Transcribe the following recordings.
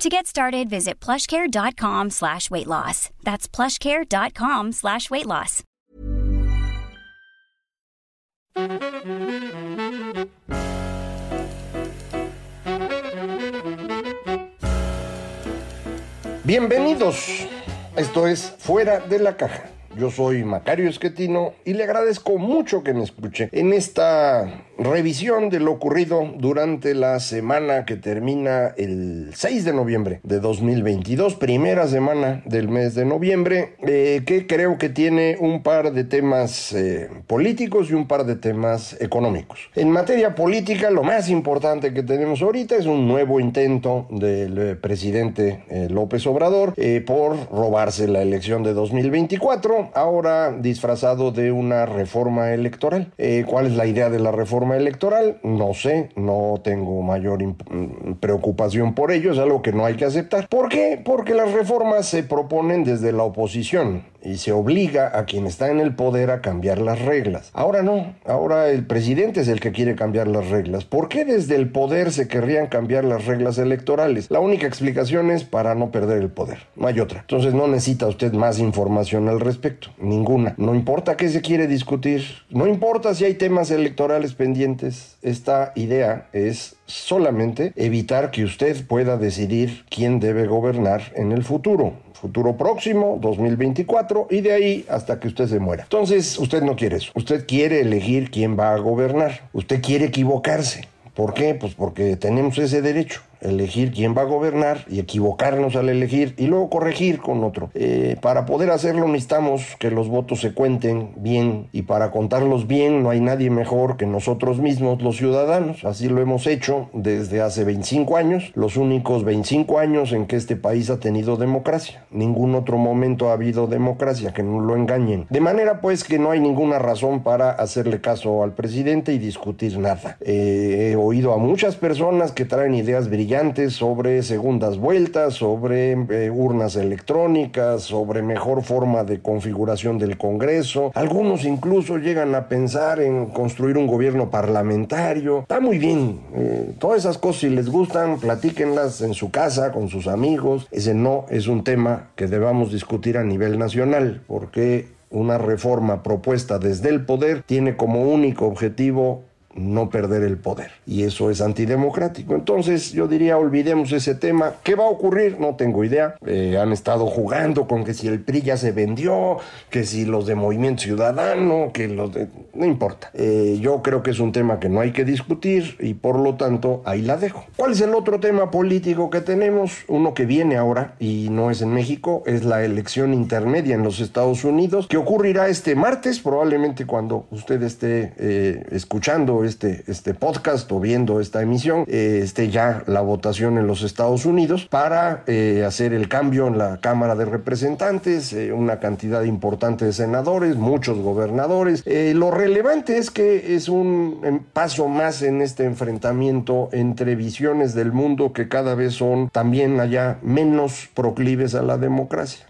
To get started, visit plushcare.com slash weight loss. That's plushcare.com slash weight loss. Bienvenidos. Esto es Fuera de la Caja. Yo soy Macario Esquetino y le agradezco mucho que me escuche en esta revisión de lo ocurrido durante la semana que termina el 6 de noviembre de 2022, primera semana del mes de noviembre, eh, que creo que tiene un par de temas eh, políticos y un par de temas económicos. En materia política, lo más importante que tenemos ahorita es un nuevo intento del eh, presidente López Obrador por robarse la elección de 2024, ahora disfrazado de una reforma electoral. ¿Cuál es la idea de la reforma? Electoral, no sé, no tengo mayor mm, preocupación por ello, es algo que no hay que aceptar. ¿Por qué? Porque las reformas se proponen desde la oposición y se obliga a quien está en el poder a cambiar las reglas. Ahora no, ahora el presidente es el que quiere cambiar las reglas. ¿Por qué desde el poder se querrían cambiar las reglas electorales? La única explicación es para no perder el poder, no hay otra. Entonces no necesita usted más información al respecto, ninguna. No importa qué se quiere discutir, no importa si hay temas electorales pendientes, esta idea es solamente evitar que usted pueda decidir quién debe gobernar en el futuro futuro próximo, 2024, y de ahí hasta que usted se muera. Entonces, usted no quiere eso. Usted quiere elegir quién va a gobernar. Usted quiere equivocarse. ¿Por qué? Pues porque tenemos ese derecho elegir quién va a gobernar y equivocarnos al elegir y luego corregir con otro. Eh, para poder hacerlo necesitamos que los votos se cuenten bien y para contarlos bien no hay nadie mejor que nosotros mismos, los ciudadanos. Así lo hemos hecho desde hace 25 años, los únicos 25 años en que este país ha tenido democracia. Ningún otro momento ha habido democracia, que no lo engañen. De manera pues que no hay ninguna razón para hacerle caso al presidente y discutir nada. Eh, he oído a muchas personas que traen ideas brillantes sobre segundas vueltas, sobre eh, urnas electrónicas, sobre mejor forma de configuración del Congreso. Algunos incluso llegan a pensar en construir un gobierno parlamentario. Está muy bien. Eh, todas esas cosas, si les gustan, platíquenlas en su casa, con sus amigos. Ese no es un tema que debamos discutir a nivel nacional, porque una reforma propuesta desde el poder tiene como único objetivo no perder el poder. Y eso es antidemocrático. Entonces yo diría, olvidemos ese tema. ¿Qué va a ocurrir? No tengo idea. Eh, han estado jugando con que si el PRI ya se vendió, que si los de Movimiento Ciudadano, que los de... No importa. Eh, yo creo que es un tema que no hay que discutir y por lo tanto ahí la dejo. ¿Cuál es el otro tema político que tenemos? Uno que viene ahora y no es en México, es la elección intermedia en los Estados Unidos, que ocurrirá este martes, probablemente cuando usted esté eh, escuchando este, este podcast o viendo esta emisión, eh, esté ya la votación en los Estados Unidos para eh, hacer el cambio en la Cámara de Representantes, eh, una cantidad importante de senadores, muchos gobernadores. lo relevante es que es un em, paso más en este enfrentamiento entre visiones del mundo que cada vez son también allá menos proclives a la democracia.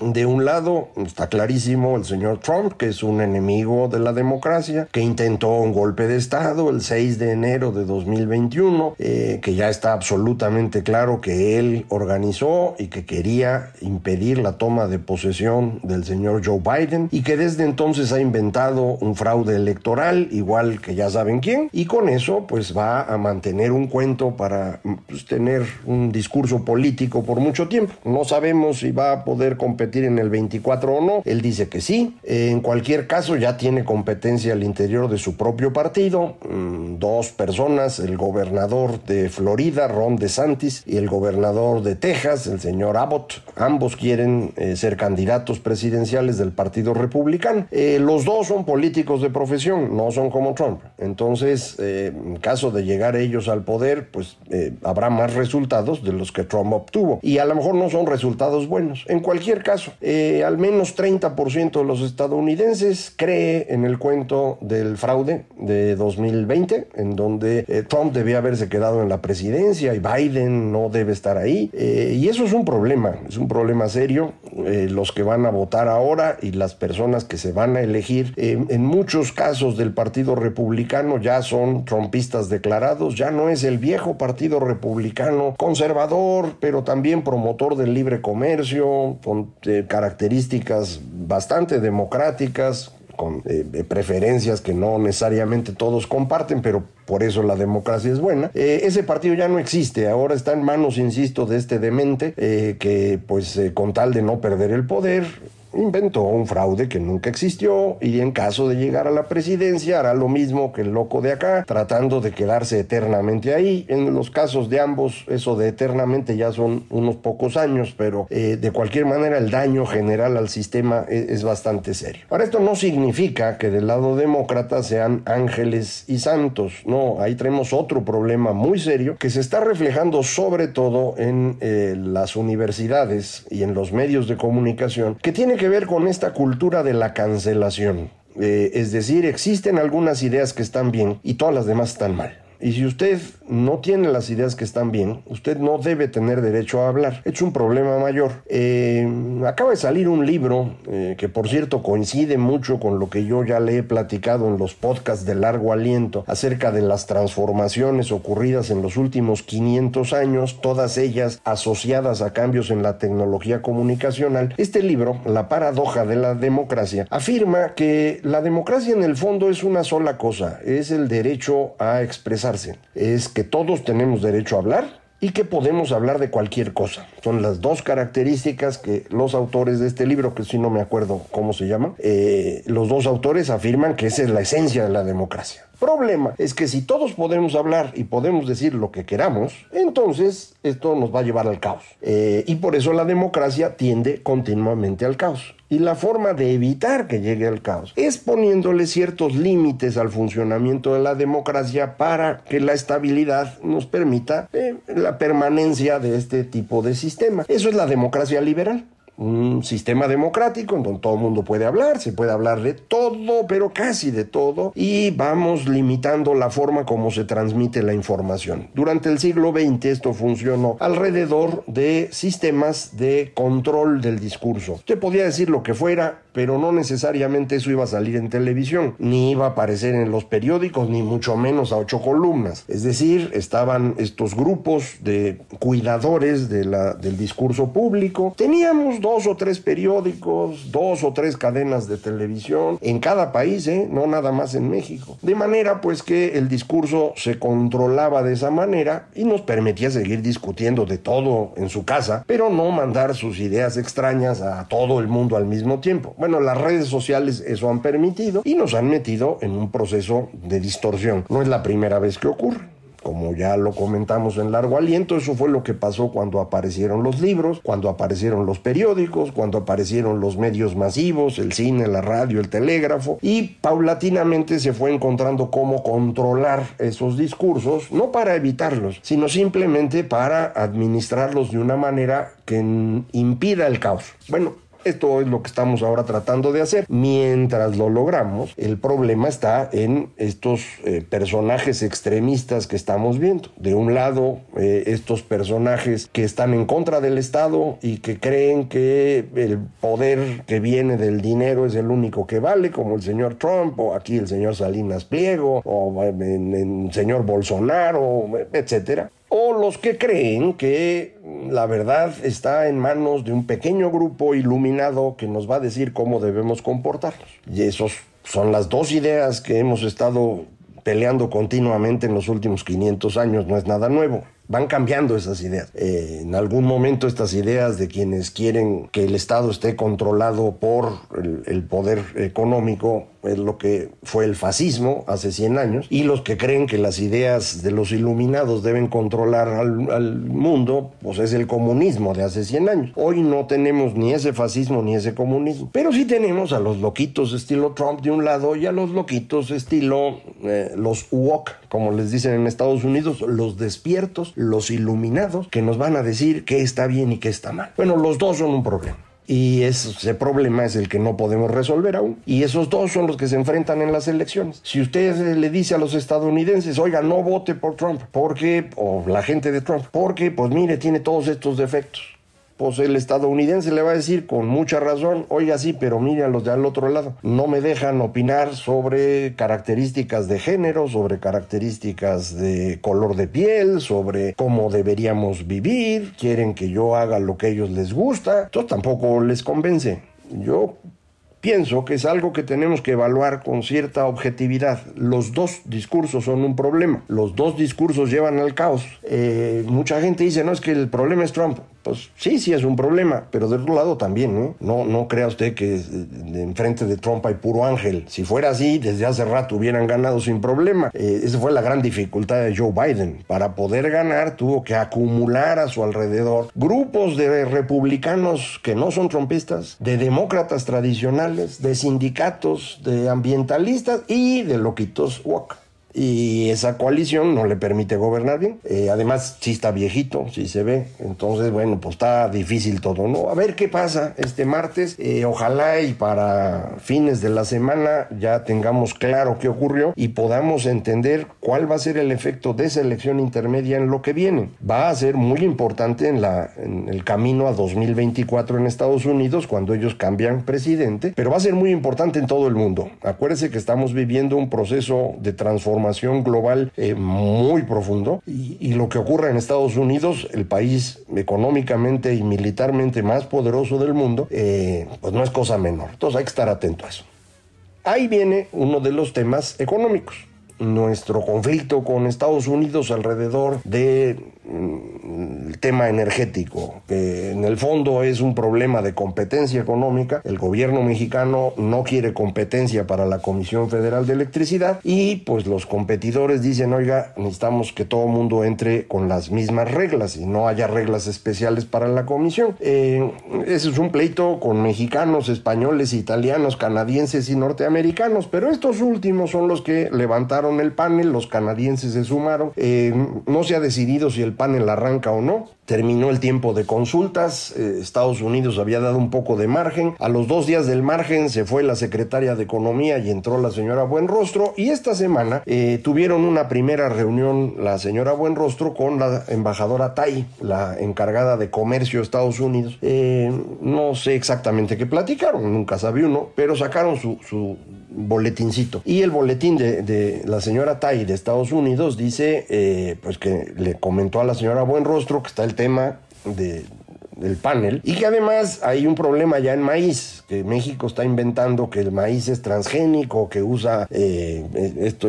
De un lado está clarísimo el señor Trump, que es un enemigo de la democracia, que intentó un golpe de Estado el 6 de enero de 2021, eh, que ya está absolutamente claro que él organizó y que quería impedir la toma de posesión del señor Joe Biden y que desde entonces ha inventado un fraude electoral, igual que ya saben quién, y con eso pues va a mantener un cuento para pues, tener un discurso político por mucho tiempo. No sabemos si va a poder competir en el 24 o no. Él dice que sí. En cualquier caso, ya tiene competencia al interior de su propio partido. Mm, dos personas, el gobernador de Florida, Ron DeSantis, y el gobernador de Texas, el señor Abbott. Ambos quieren eh, ser candidatos presidenciales del Partido Republicano. Eh, los dos son políticos de profesión, no son como Trump. Entonces, eh, en caso de llegar ellos al poder, pues habrá más resultados de los que Trump obtuvo. Y a lo mejor no son resultados buenos. En cualquier caso, Eh, al menos 30% de los estadounidenses cree en el cuento del fraude de 2020, en donde eh, Trump debía haberse quedado en la presidencia y Biden no debe estar ahí. Eh, y eso es un problema, es un problema serio. Los que van a votar ahora y las personas que se van a elegir, en muchos casos del Partido Republicano ya son trumpistas declarados, ya no es el viejo Partido Republicano conservador, pero también promotor del libre comercio, con eh, características bastante democráticas, con eh, preferencias que no necesariamente todos comparten, pero por eso la democracia es buena. Eh, ese partido ya no existe, ahora está en manos, insisto, de este demente que pues con tal de no perder el poder, inventó un fraude que nunca existió y en caso de llegar a la presidencia hará lo mismo que el loco de acá, tratando de quedarse eternamente ahí. En los casos de ambos, eso de eternamente ya son unos pocos años, pero eh, de cualquier manera el daño general al sistema es, es, bastante serio. Ahora, esto no significa que del lado demócrata sean ángeles y santos, no, ahí tenemos otro problema muy serio que se está reflejando sobre todo en eh, las universidades y en los medios de comunicación, que tiene que ver con esta cultura de la cancelación. Eh, es decir, existen algunas ideas que están bien y todas las demás están mal. Y si usted no tiene las ideas que están bien, usted no debe tener derecho a hablar. Es un problema mayor. Eh, acaba de salir un libro eh, que por cierto coincide mucho con lo que yo ya le he platicado en los podcasts de largo aliento acerca de las transformaciones ocurridas en los últimos 500 años, todas ellas asociadas a cambios en la tecnología comunicacional. Este libro, La paradoja de la democracia, afirma que la democracia en el fondo es una sola cosa, es el derecho a expresar es que todos tenemos derecho a hablar y que podemos hablar de cualquier cosa. Son las dos características que los autores de este libro, que si no me acuerdo cómo se llama, eh, los dos autores afirman que esa es la esencia de la democracia. Problema es que si todos podemos hablar y podemos decir lo que queramos, entonces esto nos va a llevar al caos. Eh, y por eso la democracia tiende continuamente al caos. Y la forma de evitar que llegue al caos es poniéndole ciertos límites al funcionamiento de la democracia para que la estabilidad nos permita eh, la permanencia de este tipo de sistema. Eso es la democracia liberal un sistema democrático en donde todo el mundo puede hablar, se puede hablar de todo, pero casi de todo, y vamos limitando la forma como se transmite la información. Durante el siglo XX esto funcionó alrededor de sistemas de control del discurso. Usted podía decir lo que fuera, pero no necesariamente eso iba a salir en televisión, ni iba a aparecer en los periódicos, ni mucho menos a ocho columnas. Es decir, estaban estos grupos de cuidadores del discurso público. Teníamos dos o tres periódicos, dos o tres cadenas de televisión en cada país, ¿eh? no nada más en México. De manera pues que el discurso se controlaba de esa manera y nos permitía seguir discutiendo de todo en su casa, pero no mandar sus ideas extrañas a todo el mundo al mismo tiempo. Bueno, las redes sociales eso han permitido y nos han metido en un proceso de distorsión. No es la primera vez que ocurre. Como ya lo comentamos en largo aliento, eso fue lo que pasó cuando aparecieron los libros, cuando aparecieron los periódicos, cuando aparecieron los medios masivos, el cine, la radio, el telégrafo, y paulatinamente se fue encontrando cómo controlar esos discursos, no para evitarlos, sino simplemente para administrarlos de una manera que impida el caos. Bueno, esto es lo que estamos ahora tratando de hacer. Mientras lo logramos, el problema está en estos eh, personajes extremistas que estamos viendo. De un lado, eh, estos personajes que están en contra del Estado y que creen que el poder que viene del dinero es el único que vale, como el señor Trump o aquí el señor Salinas Pliego o el señor Bolsonaro, etcétera o los que creen que la verdad está en manos de un pequeño grupo iluminado que nos va a decir cómo debemos comportarnos. Y esos son las dos ideas que hemos estado peleando continuamente en los últimos 500 años, no es nada nuevo van cambiando esas ideas. Eh, en algún momento estas ideas de quienes quieren que el Estado esté controlado por el, poder económico es lo que fue el fascismo hace 100 años, y los que creen que las ideas de los iluminados deben controlar al, mundo, pues es el comunismo de hace 100 años. Hoy no tenemos ni ese fascismo ni ese comunismo, pero sí tenemos a los loquitos estilo Trump de un lado y a los loquitos estilo eh, los woke, como les dicen en Estados Unidos, los despiertos, los iluminados, que nos van a decir qué está bien y qué está mal. Bueno, los dos son un problema. Y ese problema es el que no podemos resolver aún. Y esos dos son los que se enfrentan en las elecciones. Si usted le dice a los estadounidenses, oiga, no vote por Trump, porque, o la gente de Trump, porque, pues mire, tiene todos estos defectos pues el estadounidense le va a decir con mucha razón, oiga sí, pero mire a los de al otro lado, no me dejan opinar sobre características de género, sobre características de color de piel, sobre cómo deberíamos vivir, quieren que yo haga lo que a ellos les gusta, esto tampoco les convence. Yo pienso que es algo que tenemos que evaluar con cierta objetividad. Los dos discursos son un problema. Los dos discursos llevan al caos. Eh, mucha gente dice, no, es que el problema es Trump. Pues sí, sí es un problema, pero del otro lado también, ¿no? No, no crea usted que enfrente de Trump hay puro ángel. Si fuera así, desde hace rato hubieran ganado sin problema. Eh, esa fue la gran dificultad de Joe Biden. Para poder ganar tuvo que acumular a su alrededor grupos de republicanos que no son trompistas, de demócratas tradicionales, de sindicatos, de ambientalistas y de loquitos woke y esa coalición no le permite gobernar bien. Eh, además, sí está viejito, sí se ve. Entonces, bueno, pues está difícil todo, ¿no? A ver qué pasa este martes. Eh, ojalá y para fines de la semana ya tengamos claro qué ocurrió y podamos entender cuál va a ser el efecto de esa elección intermedia en lo que viene. Va a ser muy importante en, la, en el camino a 2024 en Estados Unidos cuando ellos cambian presidente, pero va a ser muy importante en todo el mundo. Acuérdese que estamos viviendo un proceso de transformación global eh, muy profundo y, lo que ocurre en Estados Unidos, el país económicamente y militarmente más poderoso del mundo, eh, pues no es cosa menor. Entonces hay que estar atento a eso. Ahí viene uno de los temas económicos nuestro conflicto con Estados Unidos alrededor de el tema energético, que en el fondo es un problema de competencia económica. El gobierno mexicano no quiere competencia para la Comisión Federal de Electricidad y pues los competidores dicen, oiga, necesitamos que todo mundo entre con las mismas reglas y no haya reglas especiales para la comisión. Eh, ese es un pleito con mexicanos, españoles, italianos, canadienses y norteamericanos, pero estos últimos son los que levantaron el panel, los canadienses se sumaron. Eh, no se ha decidido si el panel arranca o no. Terminó el tiempo de consultas, eh, Estados Unidos había dado un poco de margen. A los dos días del margen se fue la secretaria de Economía y entró la señora Buenrostro. Y esta semana eh, tuvieron una primera reunión la señora Buenrostro con la embajadora Tai, la encargada de comercio de Estados Unidos. Eh, no sé exactamente qué platicaron, nunca sabe uno, pero sacaron su, su boletincito. Y el boletín de, de, la señora Tai de Estados Unidos dice, pues que le comentó a la señora Buenrostro que está el tema de, del panel y que además hay un problema ya en maíz, que México está inventando que el maíz es transgénico, que usa eh, esto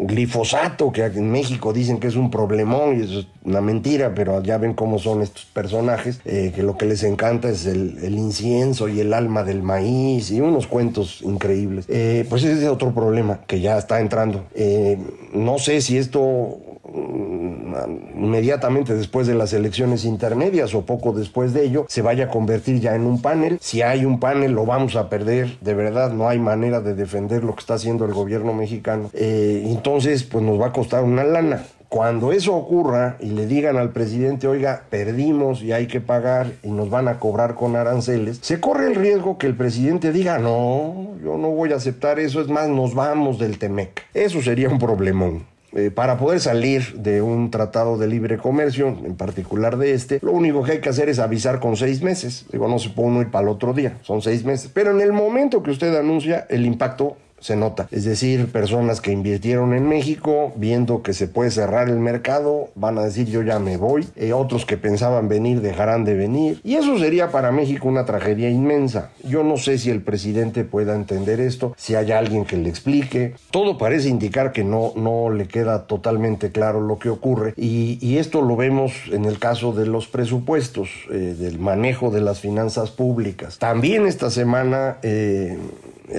glifosato, que en México dicen que es un problemón y eso es una mentira, pero ya ven cómo son estos personajes, eh, que lo que les encanta es el, incienso y el alma del maíz y unos cuentos increíbles. Eh, pues ese es otro problema que ya está entrando. no sé si esto inmediatamente después de las elecciones intermedias o poco después de ello, se vaya a convertir ya en un panel. Si hay un panel, lo vamos a perder. De verdad, no hay manera de defender lo que está haciendo el gobierno mexicano. Eh, entonces, pues nos va a costar una lana. Cuando eso ocurra y le digan al presidente, oiga, perdimos y hay que pagar y nos van a cobrar con aranceles, se corre el riesgo que el presidente diga, no, yo no voy a aceptar eso, es más, nos vamos del Temec. Eso sería un problemón. Eh, para poder salir de un tratado de libre comercio, en particular de este, lo único que hay que hacer es avisar con seis meses. Digo, no se puede uno ir para el otro día, son seis meses. Pero en el momento que usted anuncia, el impacto se nota. Es decir, personas que invirtieron en México, viendo que se puede cerrar el mercado, van a decir yo ya me voy. Eh, otros que pensaban venir dejarán de venir. Y eso sería para México una tragedia inmensa. Yo no sé si el presidente pueda entender esto, si hay alguien que le explique. Todo parece indicar que no, no le queda totalmente claro lo que ocurre. Y, esto lo vemos en el caso de los presupuestos, eh, del manejo de las finanzas públicas. También esta semana... Eh,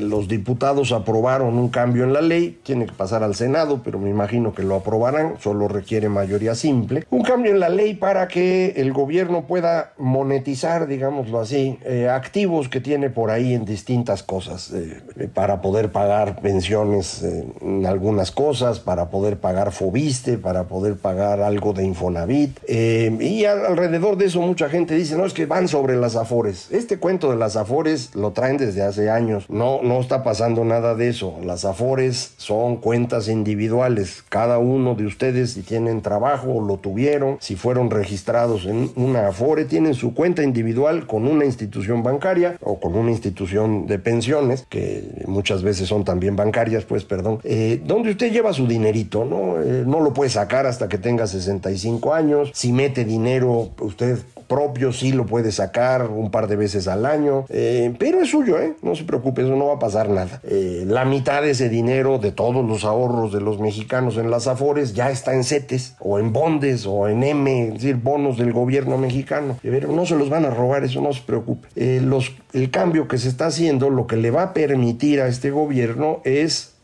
los diputados aprobaron un cambio en la ley, tiene que pasar al Senado, pero me imagino que lo aprobarán, solo requiere mayoría simple. Un cambio en la ley para que el gobierno pueda monetizar, digámoslo así, eh, activos que tiene por ahí en distintas cosas, eh, para poder pagar pensiones en algunas cosas, para poder pagar Fobiste, para poder pagar algo de Infonavit. y alrededor de eso mucha gente dice, no, es que van sobre las afores. Este cuento de las afores lo traen desde hace años. No, no está pasando nada de eso. Las afores son cuentas individuales. Cada uno de ustedes, si tienen trabajo o lo tuvieron, si fueron registrados en una afore, tienen su cuenta individual con una institución bancaria o con una institución de pensiones, que muchas veces son también bancarias, pues perdón, eh, donde usted lleva su dinerito, ¿no? Eh, no lo puede sacar hasta que tenga 65 años. Si mete dinero, usted propio sí lo puede sacar un par de veces al año, eh, pero es suyo, ¿eh? no se preocupe, eso no va a pasar nada. Eh, la mitad de ese dinero, de todos los ahorros de los mexicanos en las Afores, ya está en CETES o en bondes o en M, es decir, bonos del gobierno mexicano. Pero no se los van a robar, eso no se preocupe. los, el cambio que se está haciendo, lo que le va a permitir a este gobierno es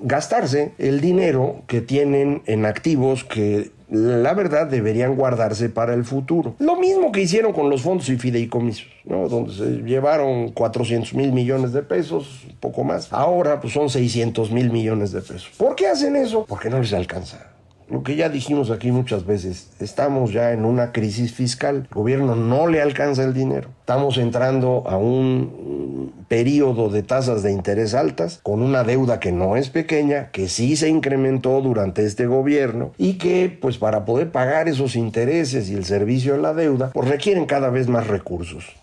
gastarse el dinero que tienen en activos que la verdad deberían guardarse para el futuro. Lo mismo que hicieron con los fondos y fideicomisos, ¿no? donde se llevaron 400 mil millones de pesos, un poco más. Ahora pues son 600 mil millones de pesos. ¿Por qué hacen eso? Porque no les alcanza. Lo que ya dijimos aquí muchas veces, estamos ya en una crisis fiscal, el gobierno no le alcanza el dinero, estamos entrando a un periodo de tasas de interés altas, con una deuda que no es pequeña, que sí se incrementó durante este gobierno y que pues para poder pagar esos intereses y el servicio de la deuda, pues requieren cada vez más recursos.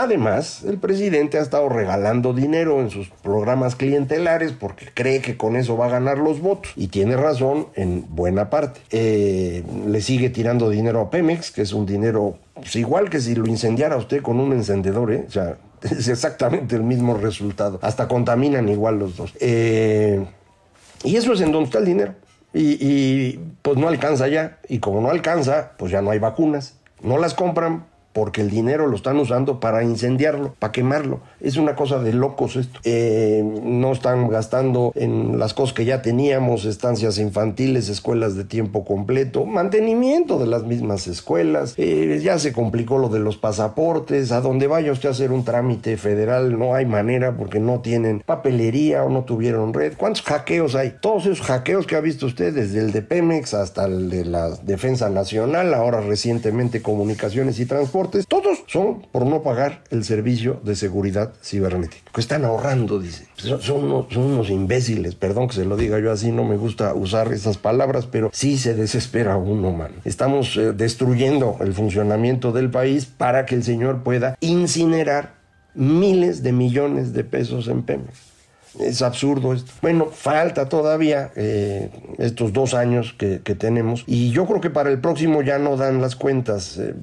Además, el presidente ha estado regalando dinero en sus programas clientelares porque cree que con eso va a ganar los votos. Y tiene razón en buena parte. Eh, le sigue tirando dinero a Pemex, que es un dinero pues, igual que si lo incendiara usted con un encendedor, ¿eh? O sea, es exactamente el mismo resultado. Hasta contaminan igual los dos. Eh, y eso es en donde está el dinero. Y, y pues no alcanza ya. Y como no alcanza, pues ya no hay vacunas. No las compran porque el dinero lo están usando para incendiarlo, para quemarlo. Es una cosa de locos esto. Eh, no están gastando en las cosas que ya teníamos, estancias infantiles, escuelas de tiempo completo, mantenimiento de las mismas escuelas. Eh, ya se complicó lo de los pasaportes. A donde vaya usted a hacer un trámite federal no hay manera porque no tienen papelería o no tuvieron red. ¿Cuántos hackeos hay? Todos esos hackeos que ha visto usted, desde el de Pemex hasta el de la Defensa Nacional, ahora recientemente Comunicaciones y Transporte todos son por no pagar el servicio de seguridad cibernética. Que están ahorrando, dice. Son, unos, imbéciles, perdón que se lo diga yo así, no me gusta usar esas palabras, pero sí se desespera uno, man. Estamos eh, destruyendo el funcionamiento del país para que el señor pueda incinerar miles de millones de pesos en Pemex. Es absurdo esto. Bueno, falta todavía eh, estos dos años que, tenemos y yo creo que para el próximo ya no dan las cuentas. Eh,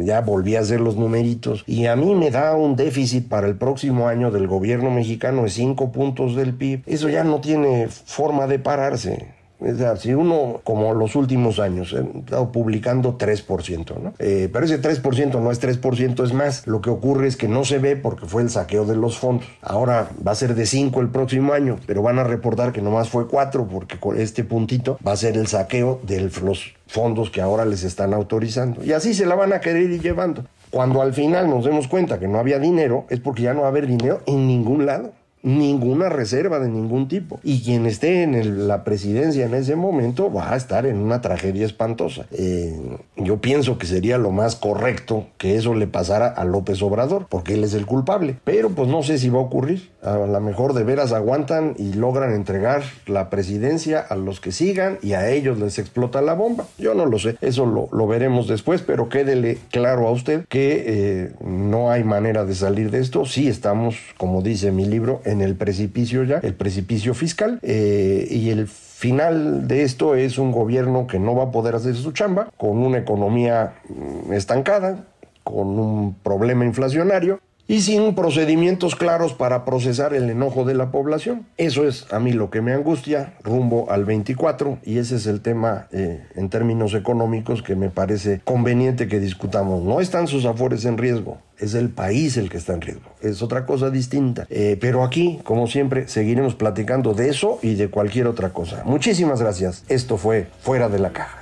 ya volví a hacer los numeritos y a mí me da un déficit para el próximo año del gobierno mexicano de 5 puntos del PIB. Eso ya no tiene forma de pararse. O sea, si uno, como los últimos años, he estado publicando 3%, ¿no? Eh, pero ese 3% no es 3%, es más. Lo que ocurre es que no se ve porque fue el saqueo de los fondos. Ahora va a ser de 5 el próximo año, pero van a reportar que nomás fue 4 porque con este puntito va a ser el saqueo de los fondos que ahora les están autorizando. Y así se la van a querer ir llevando. Cuando al final nos demos cuenta que no había dinero, es porque ya no va a haber dinero en ningún lado ninguna reserva de ningún tipo. Y quien esté en la presidencia en ese momento va a estar en una tragedia espantosa. Eh, yo pienso que sería lo más correcto que eso le pasara a López Obrador, porque él es el culpable. Pero pues no sé si va a ocurrir. A lo mejor de veras aguantan y logran entregar la presidencia a los que sigan y a ellos les explota la bomba. Yo no lo sé. Eso lo, veremos después, pero quédele claro a usted que eh, no hay manera de salir de esto. Sí estamos, como dice mi libro, el precipicio ya, el precipicio fiscal, eh, y el final de esto es un gobierno que no va a poder hacer su chamba, con una economía mm, estancada, con un problema inflacionario y sin procedimientos claros para procesar el enojo de la población. Eso es a mí lo que me angustia rumbo al 24 y ese es el tema eh, en términos económicos que me parece conveniente que discutamos. No están sus afores en riesgo, es el país el que está en riesgo. Es otra cosa distinta. Eh, pero aquí, como siempre, seguiremos platicando de eso y de cualquier otra cosa. Muchísimas gracias. Esto fue Fuera de la Caja.